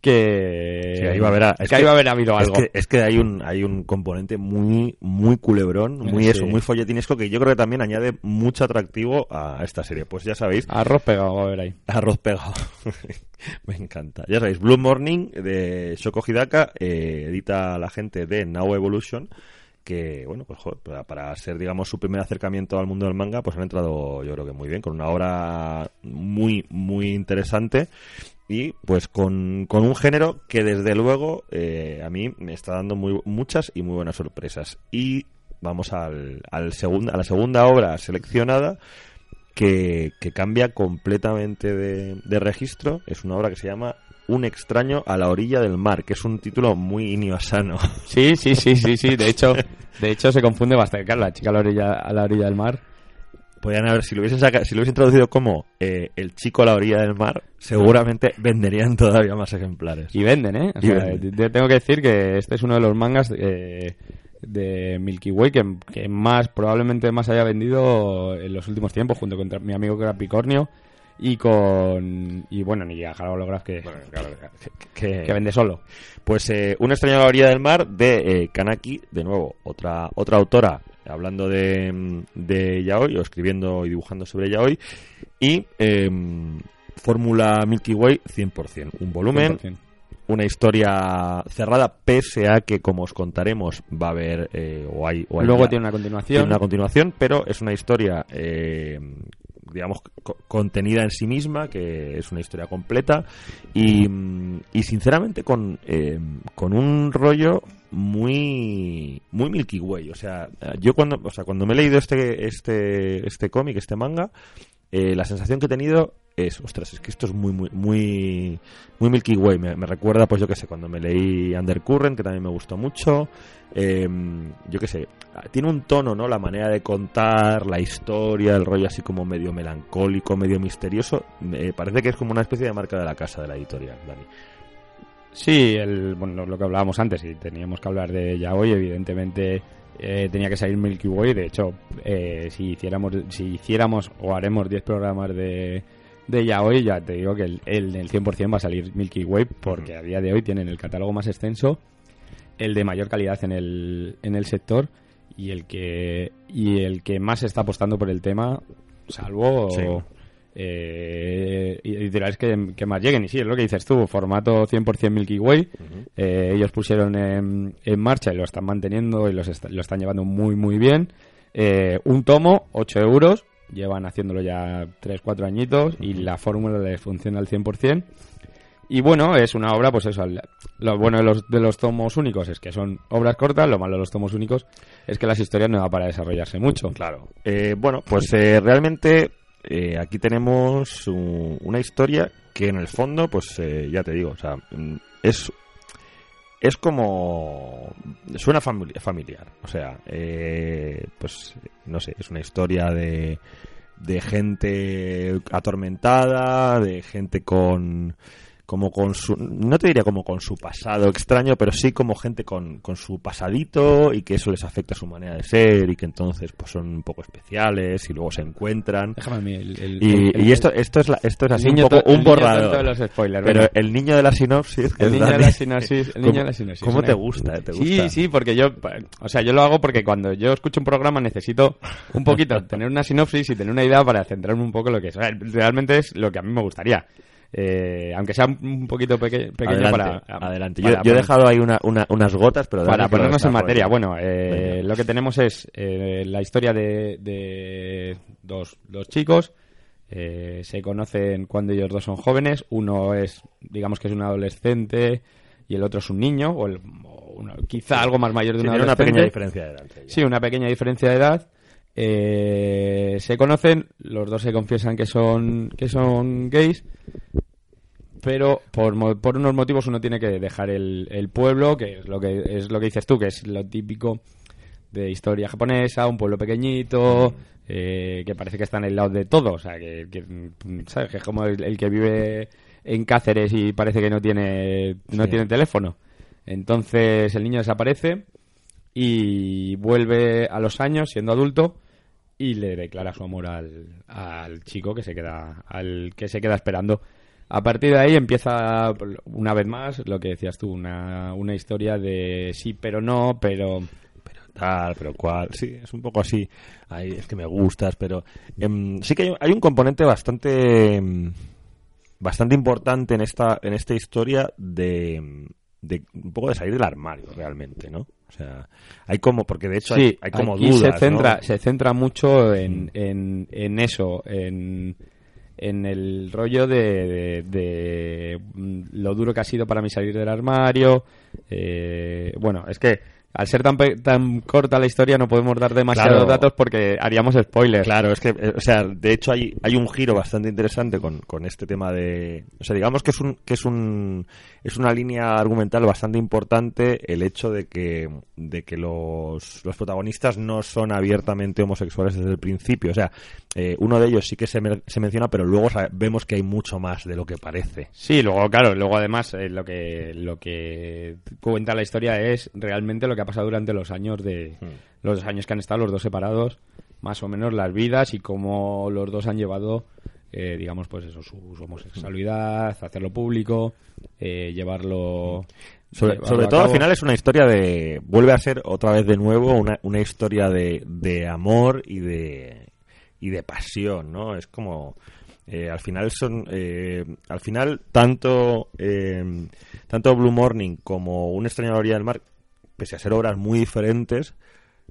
Speaker 2: que,
Speaker 1: Sí, ahí va a haber, a-
Speaker 2: que ahí va a haber habido
Speaker 1: es
Speaker 2: algo.
Speaker 1: que, es que hay un hay un componente muy muy culebrón, muy
Speaker 2: Sí.
Speaker 1: eso, muy folletinesco que yo creo que también añade mucho atractivo a esta serie. Pues ya sabéis,
Speaker 2: Arroz pegado, va a ver ahí.
Speaker 1: arroz pegado. Me encanta. Ya sabéis, Blue Morning de Shoko Hidaka eh, edita la gente de Now Evolution que bueno pues para ser digamos su primer acercamiento al mundo del manga pues han entrado yo creo que muy bien con una obra muy muy interesante y pues con, con un género que desde luego eh, a mí me está dando muy, muchas y muy buenas sorpresas. Y vamos al, al segunda, a la segunda obra seleccionada que, que cambia completamente de, de registro. Es una obra que se llama Un extraño a la orilla del mar que es un título muy iniosano
Speaker 2: Sí, sí, sí, sí, sí. De hecho, de hecho se confunde bastante. Claro, la chica a la orilla, a la orilla del mar.
Speaker 1: podrían haber si lo hubiesen saca- si lo hubiesen traducido como eh, el chico a la orilla del mar seguramente venderían todavía más ejemplares
Speaker 2: Y venden, ¿eh? O sea,
Speaker 1: venden.
Speaker 2: te- tengo que decir que este es uno de los mangas eh, de Milky Way que, que más, probablemente más haya vendido en los últimos tiempos, junto con mi amigo Capricornio y con. Y bueno, ni a Harold Holograph que,
Speaker 1: que,
Speaker 2: que vende solo.
Speaker 1: Pues eh, Un extraño a la orilla del mar de eh, Kanaki, de nuevo, otra otra autora hablando de, de yaoi o escribiendo y dibujando sobre yaoi y em, fórmula Milky Way 100%, un volumen,
Speaker 2: 100%.
Speaker 1: una historia cerrada pese a que como os contaremos va a haber eh, o hay o hay
Speaker 2: Luego
Speaker 1: ya-
Speaker 2: tiene una
Speaker 1: tiene
Speaker 2: continuación.
Speaker 1: una continuación, pero es una historia, eh, digamos, co- contenida en sí misma, que es una historia completa y, sinceramente con, eh, con un rollo muy muy Milky Way. O sea, yo cuando, o sea, cuando me he leído este este este cómic, este manga, eh, la sensación que he tenido es, ostras, es que esto es muy, muy, muy, muy Milky Way. Me, me recuerda, pues yo qué sé, cuando me leí Undercurrent, que también me gustó mucho. Eh, yo qué sé, tiene un tono, ¿no? La manera de contar, la historia, el rollo así como medio melancólico, medio misterioso. Me parece que es como una especie de marca de la casa de la editorial, Dani.
Speaker 2: Sí, el, bueno, lo que hablábamos antes, y teníamos que hablar de ella hoy, evidentemente eh, tenía que salir Milky Way. De hecho, eh, si hiciéramos si hiciéramos o haremos 10 programas de, de yaoi, ya te digo que el, el del 100% va a salir Milky Way, porque a día de hoy tienen el catálogo más extenso, el de mayor calidad en el, en el sector y el que y el que más está apostando por el tema, salvo
Speaker 1: Sí.
Speaker 2: Eh, editoriales que, que más lleguen. Y sí, es lo que dices tú, formato 100% Milky Way. Eh, ellos pusieron en, en marcha y lo están manteniendo y los est- lo están llevando muy, muy bien. Eh, un tomo, 8 euros. Llevan haciéndolo ya 3-4 añitos y la fórmula les funciona al 100%. Y bueno, es una obra, pues eso, lo bueno de los, de los tomos únicos es que son obras cortas, lo malo de los tomos únicos es que las historias no da para desarrollarse mucho.
Speaker 1: Claro. Eh, bueno, pues eh, realmente eh, aquí tenemos una historia que en el fondo, pues eh, ya te digo, o sea, mm, es es como suena famili- familiar, o sea, eh, pues no sé, es una historia de de gente atormentada, de gente con como con su no te diría como con su pasado extraño pero sí como gente con, con su pasadito y que eso les afecta a su manera de ser y que entonces pues son un poco especiales y luego se encuentran
Speaker 2: Déjame a mí el, el-
Speaker 1: y,
Speaker 2: el- el-
Speaker 1: y esto esto es la- esto es así un poco un borrador
Speaker 2: tonto de los spoilers,
Speaker 1: pero el niño de la sinopsis
Speaker 2: El niño de la sinopsis, el niño
Speaker 1: ¿cómo-
Speaker 2: de la sinopsis.
Speaker 1: ¿cómo te gusta? eh? ¿Te gusta?
Speaker 2: Sí, sí, porque yo, o sea, yo lo hago porque cuando yo escucho un programa necesito un poquito tener una sinopsis y tener una idea para centrarme un poco en lo que es. O sea, realmente es lo que a mí me gustaría. Eh, aunque sea un poquito peque- pequeño
Speaker 1: adelante,
Speaker 2: para...
Speaker 1: adelante.
Speaker 2: para
Speaker 1: Yo, yo he dejado ahí una- una- unas gotas, pero
Speaker 2: para ponernos en materia, bueno, eh, lo que tenemos es eh, la historia de, de dos, dos chicos. eh, se conocen cuando ellos dos son jóvenes. Uno es, digamos que es un adolescente y el otro es un niño, o, el- o uno- quizá algo más mayor de
Speaker 1: Sí,
Speaker 2: un
Speaker 1: tiene una
Speaker 2: adolescente.
Speaker 1: pequeña diferencia de edad.
Speaker 2: Sí, una pequeña diferencia de edad. Eh, se conocen, los dos se confiesan que son que son gays, pero por, por unos motivos uno tiene que dejar el, el pueblo, que es lo que es lo que dices tú, que es lo típico de historia japonesa, un pueblo pequeñito, eh, que parece que están aislados de todo, o sea, que, que, ¿sabes? Que es como el, el que vive en Cáceres y parece que no tiene no
Speaker 1: Sí.
Speaker 2: tiene teléfono. Entonces el niño desaparece y vuelve a los años siendo adulto y le declara su amor al, al chico que se queda al que se queda esperando a partir de ahí empieza una vez más lo que decías tú una, una historia de sí pero no pero
Speaker 1: pero tal, pero cual. Sí, es un poco así. Ay, es que me gustas, pero em, sí que hay, hay un componente bastante em, bastante importante en esta en esta historia de, de un poco de salir del armario realmente, ¿no? O sea, hay como porque de hecho hay, hay como
Speaker 2: aquí
Speaker 1: dudas,
Speaker 2: se centra
Speaker 1: ¿no?
Speaker 2: se centra mucho en, en, en eso en en el rollo de, de- de, mm, lo duro que ha sido para mí salir del armario. eh, bueno, es que al ser tan, tan corta la historia no podemos dar demasiados
Speaker 1: Claro.
Speaker 2: datos porque haríamos spoilers.
Speaker 1: Claro, es que, eh, o sea, de hecho hay, hay un giro bastante interesante con, con este tema de, o sea, digamos que es un, que es un, es una línea argumental bastante importante el hecho de que, de que los, los protagonistas no son abiertamente homosexuales desde el principio, o sea, eh, uno de ellos sí que se, se menciona, pero luego vemos que hay mucho más de lo que parece.
Speaker 2: Sí, luego, claro, luego además eh, lo que lo que cuenta la historia es realmente lo que ha pasado durante los años de los años que han estado los dos separados, más o menos las vidas y cómo los dos han llevado, eh, digamos, pues eso, su, su homosexualidad, hacerlo público, eh, llevarlo.
Speaker 1: Sobre,
Speaker 2: llevarlo
Speaker 1: sobre
Speaker 2: a
Speaker 1: todo al final es una historia de, vuelve a ser otra vez de nuevo una, una historia de, de amor y de, y de pasión, ¿no? Es como, eh, al final son, eh, al final tanto, eh, tanto Blue Morning como Un extraño orilla del mar, pese a ser obras muy diferentes,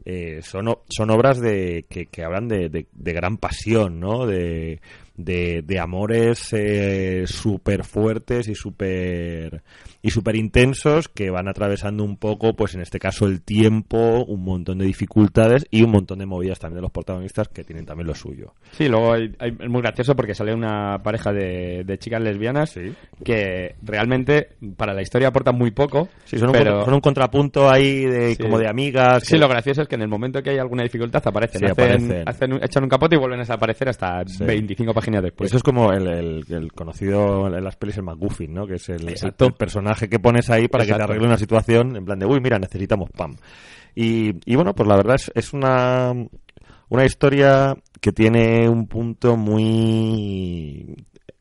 Speaker 1: eh, son, son obras de, que, que hablan de, de- de gran pasión, ¿no? De, de, de amores eh, súper fuertes y súper y súper intensos que van atravesando un poco, pues en este caso el tiempo, un montón de dificultades y un montón de movidas también de los protagonistas que tienen también lo suyo.
Speaker 2: Sí, luego hay- hay- es muy gracioso porque sale una pareja de, de chicas lesbianas que realmente para la historia aportan muy poco.
Speaker 1: Sí, son un,
Speaker 2: pero...
Speaker 1: contra- son un contrapunto ahí de,
Speaker 2: Sí.
Speaker 1: como de amigas.
Speaker 2: Sí,
Speaker 1: que-
Speaker 2: lo gracioso es que en el momento que hay alguna dificultad aparecen, hacen,
Speaker 1: aparecen.
Speaker 2: hacen un- echan un capote y vuelven a desaparecer hasta
Speaker 1: Sí.
Speaker 2: 25 páginas después.
Speaker 1: Eso es como el, el- el conocido en las pelis el McGuffin, ¿no? Que es el,
Speaker 2: Exacto.
Speaker 1: el personaje que pones ahí para que te arregle una situación en plan de, uy, mira, necesitamos pam. Y, y bueno, pues la verdad es, es una, una historia que tiene un punto muy...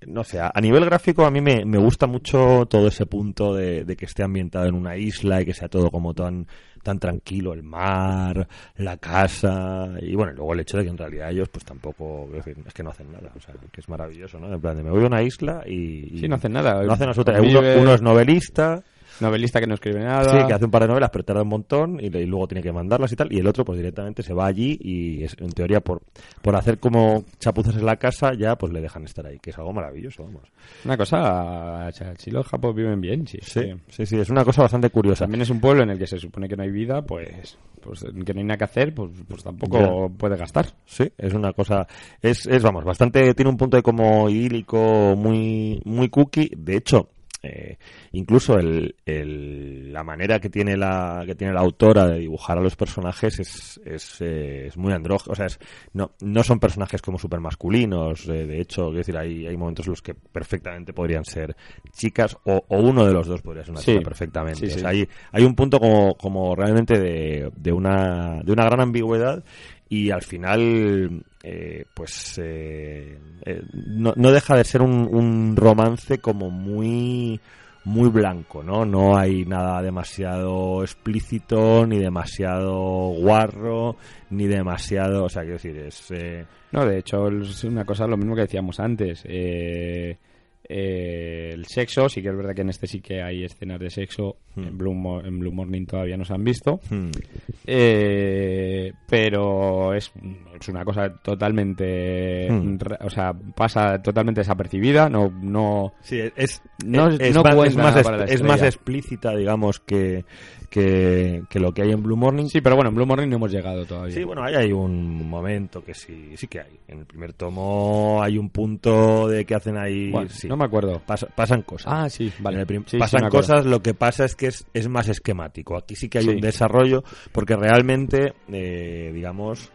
Speaker 1: No sé, a nivel gráfico a mí me, me gusta mucho todo ese punto de, de que esté ambientado en una isla y que sea todo como tan, tan tranquilo, el mar, la casa y bueno, luego el hecho de que en realidad ellos pues tampoco, es decir, es que no hacen nada, o sea, que es maravilloso, ¿no? En plan de me voy a una isla y... y
Speaker 2: Sí, no hacen nada.
Speaker 1: No hacen absolutamente uno, uno es novelista,
Speaker 2: Novelista que no escribe nada.
Speaker 1: sí, que hace un par de novelas pero tarda un montón y, luego tiene que mandarlas y tal, y el otro pues directamente se va allí y es, en teoría por, por hacer como chapuzas en la casa ya pues le dejan estar ahí, que es algo maravilloso, vamos.
Speaker 2: Una cosa, si los japos viven bien, sí.
Speaker 1: Sí, sí, sí, es una cosa bastante curiosa.
Speaker 2: También es un pueblo en el que se supone que no hay vida, pues, pues que no hay nada que hacer, pues, pues tampoco
Speaker 1: Ya.
Speaker 2: puede gastar.
Speaker 1: Sí, es una cosa, es, es vamos, bastante, tiene un punto de como idílico, muy, muy cookie. De hecho, eh, incluso el, el- la manera que tiene la, que tiene la autora de dibujar a los personajes es, es, eh, es muy andrógeno, o sea, es, no, no son personajes como super masculinos. eh, de hecho, quiero decir, hay, hay momentos en los que perfectamente podrían ser chicas o, o uno de los dos podría ser una
Speaker 2: Sí,
Speaker 1: chica perfectamente.
Speaker 2: sí,
Speaker 1: O
Speaker 2: sí.
Speaker 1: sea, hay, hay un punto como, como realmente de, de una, de una gran ambigüedad y al final eh, pues eh, eh, no, no deja de ser un, romance como muy muy blanco, ¿no? No hay nada demasiado explícito, ni demasiado guarro, ni demasiado... O sea, quiero decir, es... eh,
Speaker 2: No, de hecho, es una cosa, lo mismo que decíamos antes. eh, eh, el sexo. Sí que es verdad que en este sí que hay escenas de sexo.
Speaker 1: Hmm.
Speaker 2: En, Blue, Mo- en Blue Morning todavía no se han visto.
Speaker 1: Hmm.
Speaker 2: Eh, pero es, es una cosa totalmente.
Speaker 1: Hmm.
Speaker 2: O sea, pasa totalmente desapercibida. No. no
Speaker 1: Sí, es,
Speaker 2: No-
Speaker 1: es,
Speaker 2: no
Speaker 1: es, más, es más explícita, digamos, que, que, que lo que hay en Blue Morning.
Speaker 2: Sí, pero bueno, en Blue Morning no hemos llegado todavía.
Speaker 1: Sí, bueno, ahí hay un momento que sí, sí que hay. En el primer tomo hay un punto de que hacen ahí...
Speaker 2: Bueno,
Speaker 1: sí.
Speaker 2: No me acuerdo.
Speaker 1: Pasa- pasan cosas.
Speaker 2: Ah, sí, vale.
Speaker 1: En el prim-
Speaker 2: Sí,
Speaker 1: pasan cosas, lo que pasa es que es, es más esquemático. Aquí sí que hay un desarrollo, porque realmente, eh, digamos,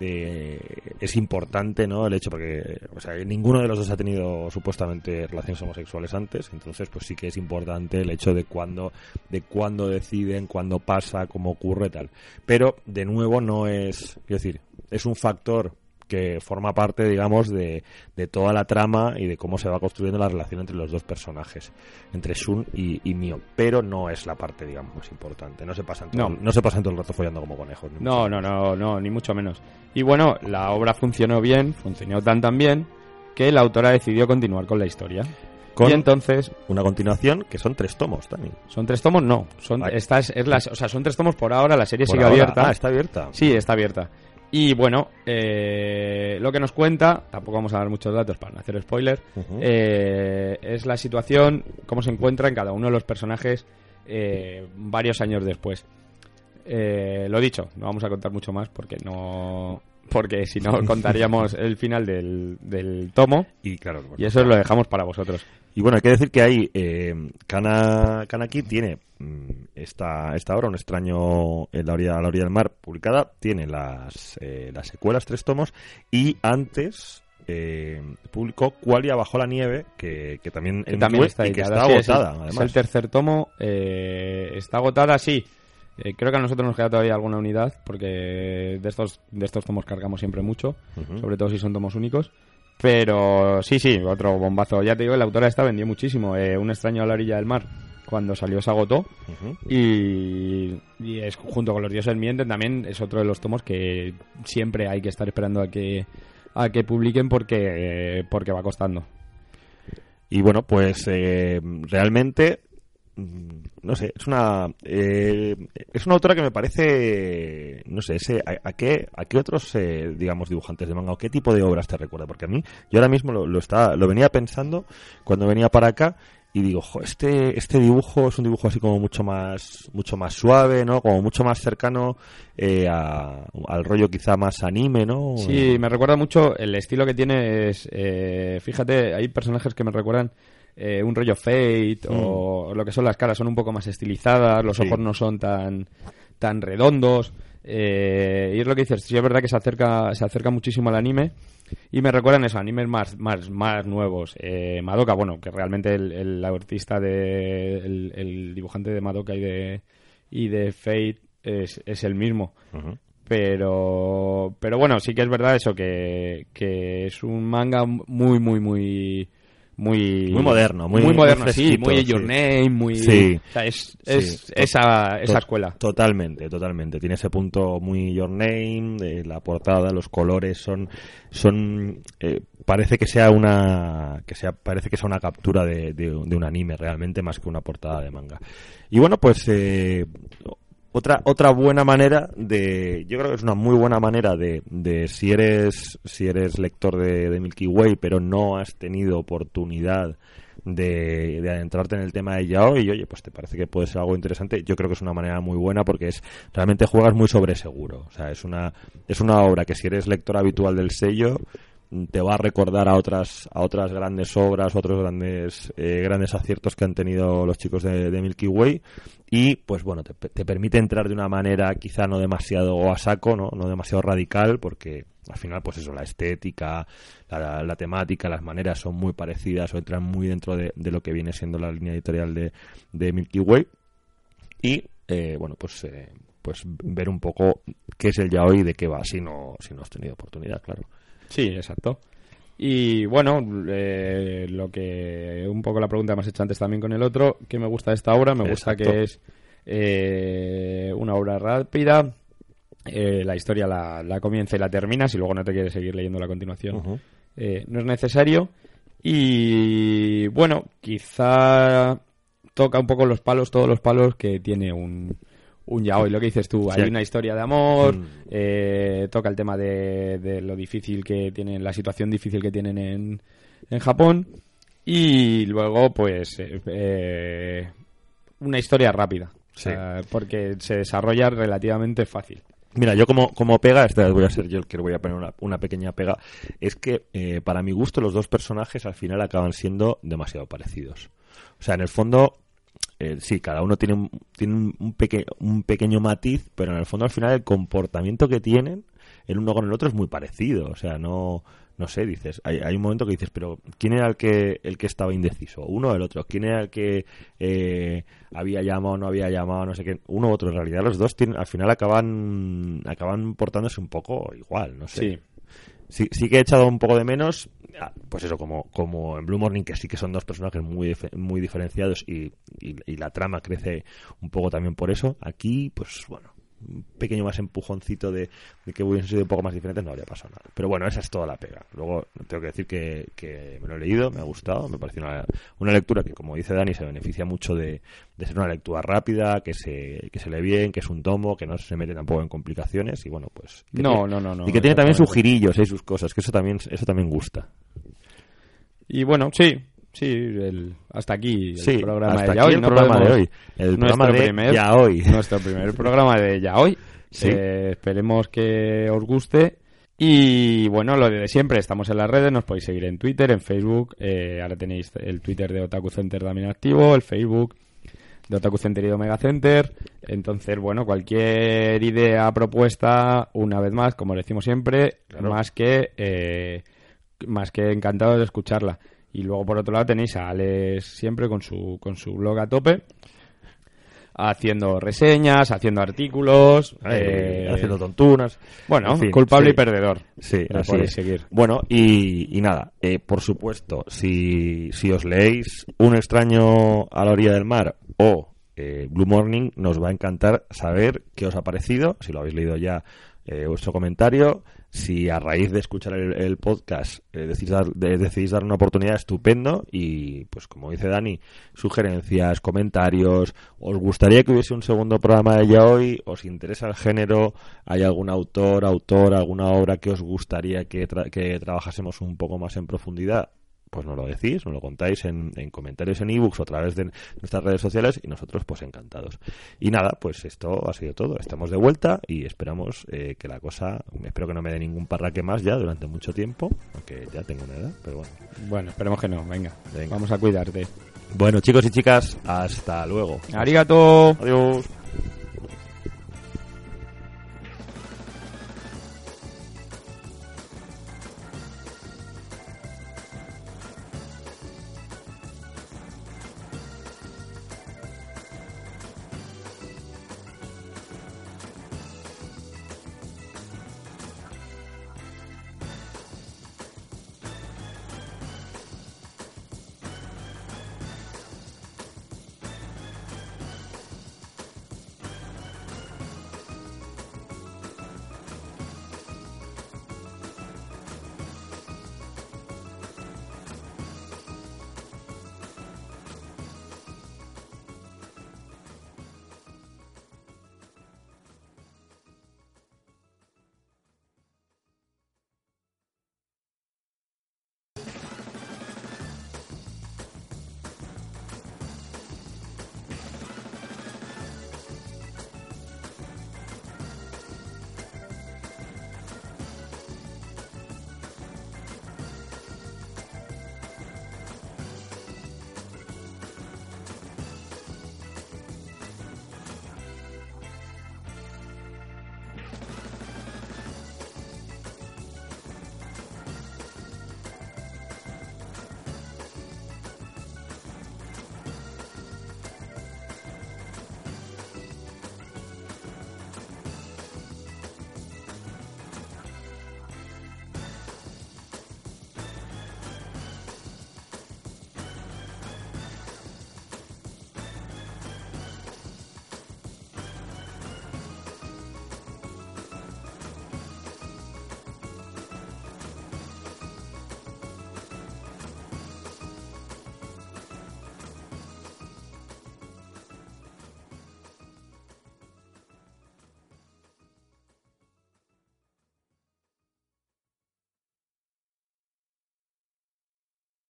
Speaker 1: eh, es importante, ¿no? El hecho, porque, o sea, ninguno de los dos ha tenido supuestamente relaciones homosexuales antes, entonces, pues sí que es importante el hecho de cuándo, de cuándo deciden, cuándo pasa, cómo ocurre, tal. Pero, de nuevo, no es, quiero decir, es un factor que forma parte, digamos, de, de toda la trama y de cómo se va construyendo la relación entre los dos personajes, entre Shun y, y Mio. Pero no es la parte, digamos, más importante. No se pasan todo,
Speaker 2: No.
Speaker 1: no. se pasan todo el rato follando como conejos.
Speaker 2: No, no, no, no, ni mucho menos. Y bueno, la obra funcionó bien, funcionó tan tan bien que la autora decidió continuar con la historia.
Speaker 1: Con
Speaker 2: Y entonces,
Speaker 1: una continuación que son tres tomos también.
Speaker 2: ¿son tres tomos? No, son,
Speaker 1: Ay.
Speaker 2: esta es, es la- o sea, son tres tomos por ahora, la serie
Speaker 1: Por
Speaker 2: sigue
Speaker 1: ahora.
Speaker 2: abierta.
Speaker 1: Ah, está abierta.
Speaker 2: Sí, está abierta. Y bueno, eh, lo que nos cuenta, tampoco vamos a dar muchos datos para no hacer spoiler, eh, es la situación, cómo se encuentra en cada uno de los personajes eh, varios años después. Lo dicho, no vamos a contar mucho más porque no porque si no contaríamos el final del, del tomo
Speaker 1: Y claro, bueno.
Speaker 2: y eso lo dejamos para vosotros.
Speaker 1: Y bueno, hay que decir que ahí eh, Kana, Kanaki tiene mm, esta, esta obra, Un extraño en la orilla, a la orilla del mar, publicada, tiene las, eh, las secuelas, tres tomos, y antes eh, publicó Qualia bajo la nieve, que, que también,
Speaker 2: Que también está
Speaker 1: y que está
Speaker 2: es
Speaker 1: agotada,
Speaker 2: es,
Speaker 1: además.
Speaker 2: el tercer tomo, eh, está agotada, sí. Eh, creo que a nosotros nos queda todavía alguna unidad porque de estos de estos tomos cargamos siempre mucho, sobre todo si son tomos únicos. Pero sí, sí, otro bombazo. Ya te digo, la autora esta vendió muchísimo. Eh, Un extraño a la orilla del mar, cuando salió se agotó. Y, y es junto con los dioses mienten también es otro de los tomos que siempre hay que estar esperando a que a que publiquen porque porque va costando.
Speaker 1: Y bueno, pues eh, realmente, no sé, es una eh, es una autora que me parece, no sé, ese, a, a qué a qué otros eh, digamos dibujantes de manga o qué tipo de obras te recuerda, porque a mí yo ahora mismo lo, lo lo venía pensando cuando venía para acá y digo, jo, este este dibujo es un dibujo así como mucho más mucho más suave, ¿no? Como mucho más cercano eh, a- al rollo quizá más anime, ¿no?
Speaker 2: Sí, me recuerda mucho, el estilo que tiene es, eh, fíjate, hay personajes que me recuerdan eh, un rollo Fate o lo que son las caras son un poco más estilizadas, los
Speaker 1: Mm. Sí.
Speaker 2: ojos no son tan, tan redondos. eh, y es lo que dices, sí es verdad que se acerca, se acerca muchísimo al anime y me recuerdan eso, animes más, más, más nuevos. Eh, Madoka, bueno, que realmente el, el artista de, el, el dibujante de Madoka y de, y de Fate es, es el mismo pero pero bueno sí que es verdad eso que, que es un manga muy muy muy muy
Speaker 1: Muy moderno, muy-
Speaker 2: moderno
Speaker 1: muy
Speaker 2: sí muy
Speaker 1: sí.
Speaker 2: Your Name muy
Speaker 1: Sí.
Speaker 2: o sea, es, es
Speaker 1: Sí,
Speaker 2: esa esa escuela
Speaker 1: Totalmente, totalmente. Tiene ese punto muy Your Name, eh, la portada, los colores son, son, eh, parece que sea una, que sea, parece que sea una captura de, de- de un anime realmente más que una portada de manga. Y bueno, pues eh, otra otra buena manera de, yo creo que es una muy buena manera de, de si eres si eres lector de, Milky Way, pero no has tenido oportunidad de, de adentrarte en el tema de yaoi y oye pues te parece que puede ser algo interesante yo creo que es una manera muy buena porque es realmente juegas muy sobre seguro. O sea es una es una obra que si eres lector habitual del sello te va a recordar a otras a otras grandes obras otros grandes eh, grandes aciertos que han tenido los chicos de Milky Way y pues bueno te, te permite entrar de una manera quizá no demasiado a saco no no demasiado radical porque al final pues eso la estética la, temática las maneras son muy parecidas o entran muy dentro de, de lo que viene siendo la línea editorial de, de Milky Way. Y eh, bueno pues eh, pues ver un poco qué es el yaoi y de qué va si no si no has tenido oportunidad claro.
Speaker 2: Sí exacto y bueno eh, lo que un poco la pregunta que me has hecho antes también con el otro que me gusta de esta obra me gusta que es eh, una obra rápida eh, la historia la, la comienza y la terminas y luego no te quieres seguir leyendo la continuación eh, no es necesario. Y bueno, quizá toca un poco los palos, todos los palos que tiene un, un yaoi. Lo que dices tú,
Speaker 1: Sí.
Speaker 2: hay una historia de amor,
Speaker 1: Mm.
Speaker 2: eh, toca el tema de, de lo difícil que tienen, la situación difícil que tienen en, en Japón. Y luego, pues, eh, eh, una historia rápida. O
Speaker 1: Sí.
Speaker 2: sea, porque se desarrolla relativamente fácil.
Speaker 1: Mira, yo como, como pega, esta vez voy a ser yo el que voy a poner una, una pequeña pega, es que eh, para mi gusto los dos personajes al final acaban siendo demasiado parecidos. O sea, en el fondo, eh, sí, cada uno tiene, un, tiene un, un peque- un pequeño matiz, pero en el fondo al final el comportamiento que tienen el uno con el otro es muy parecido. O sea, no, no sé, dices, hay, hay un momento que dices, pero ¿quién era el que, el que estaba indeciso? ¿Uno o el otro? ¿Quién era el que eh, había llamado o no había llamado? No sé qué. Uno u otro. En realidad los dos tienen, al final acaban, acaban portándose un poco igual, no sé.
Speaker 2: Sí.
Speaker 1: Sí, sí que he echado un poco de menos, pues eso, como, como en Blue Morning, que sí que son dos personajes muy, muy diferenciados y, y- y la trama crece un poco también por eso. Aquí, pues bueno, un pequeño más empujoncito de, de que hubiesen sido un poco más diferentes, no habría pasado nada. Pero bueno, esa es toda la pega. Luego, tengo que decir que, que me lo he leído, me ha gustado, me parece una, una lectura que, como dice Dani, se beneficia mucho de, de ser una lectura rápida, que se, que se lee bien, que es un tomo, que no se mete tampoco en complicaciones y bueno, pues...
Speaker 2: No,
Speaker 1: tiene-
Speaker 2: no, no, no.
Speaker 1: y que tiene también sus girillos y sus cosas, que eso también, eso también gusta.
Speaker 2: Y bueno, sí, sí, el- hasta aquí el
Speaker 1: Sí,
Speaker 2: programa
Speaker 1: hasta
Speaker 2: de
Speaker 1: aquí
Speaker 2: Yaoi.
Speaker 1: el
Speaker 2: no
Speaker 1: programa de hoy. El
Speaker 2: nuestro
Speaker 1: programa de
Speaker 2: primer-
Speaker 1: Yaoi.
Speaker 2: Nuestro primer programa de Yaoi.
Speaker 1: Sí.
Speaker 2: Eh, esperemos que os guste. Y bueno, lo de siempre, estamos en las redes, nos podéis seguir en Twitter, en Facebook. eh, ahora tenéis el Twitter de Otaku Center también activo, el Facebook de Otaku Center y de Omega Center. Entonces, bueno, cualquier idea, propuesta, una vez más, como decimos siempre,
Speaker 1: Claro.
Speaker 2: más que eh, más que encantado de escucharla. Y luego por otro lado tenéis a Alex siempre con su con su blog a tope, haciendo reseñas, haciendo artículos,
Speaker 1: Eh,
Speaker 2: eh,
Speaker 1: haciendo tontunas.
Speaker 2: bueno,
Speaker 1: En fin,
Speaker 2: culpable
Speaker 1: sí.
Speaker 2: y perdedor.
Speaker 1: Sí, así es.
Speaker 2: seguir.
Speaker 1: Bueno, y, y nada, eh, por supuesto, si, si os leéis Un extraño a la orilla del mar o eh, Blue Morning, nos va a encantar saber qué os ha parecido, si lo habéis leído ya, eh, vuestro comentario. Si a raíz de escuchar el, el podcast eh, decidís, dar, de- dar una oportunidad, estupendo. Y pues como dice Dani, sugerencias, comentarios. ¿Os gustaría que hubiese un segundo programa de ya hoy? ¿Os interesa el género? ¿Hay algún autor, autor, alguna obra que os gustaría que, tra- que trabajásemos un poco más en profundidad? Pues nos lo decís, nos lo contáis en, en comentarios en ebooks o a través de nuestras redes sociales y nosotros pues encantados. Y nada, pues esto ha sido todo. Estamos de vuelta y esperamos eh, que la cosa, espero que no me dé ningún parraque más ya durante mucho tiempo, aunque ya tengo una edad, pero bueno.
Speaker 2: Bueno, esperemos que no, venga.
Speaker 1: Venga.
Speaker 2: Vamos a cuidarte.
Speaker 1: Bueno chicos y chicas, hasta luego.
Speaker 2: Arigato.
Speaker 1: Adiós.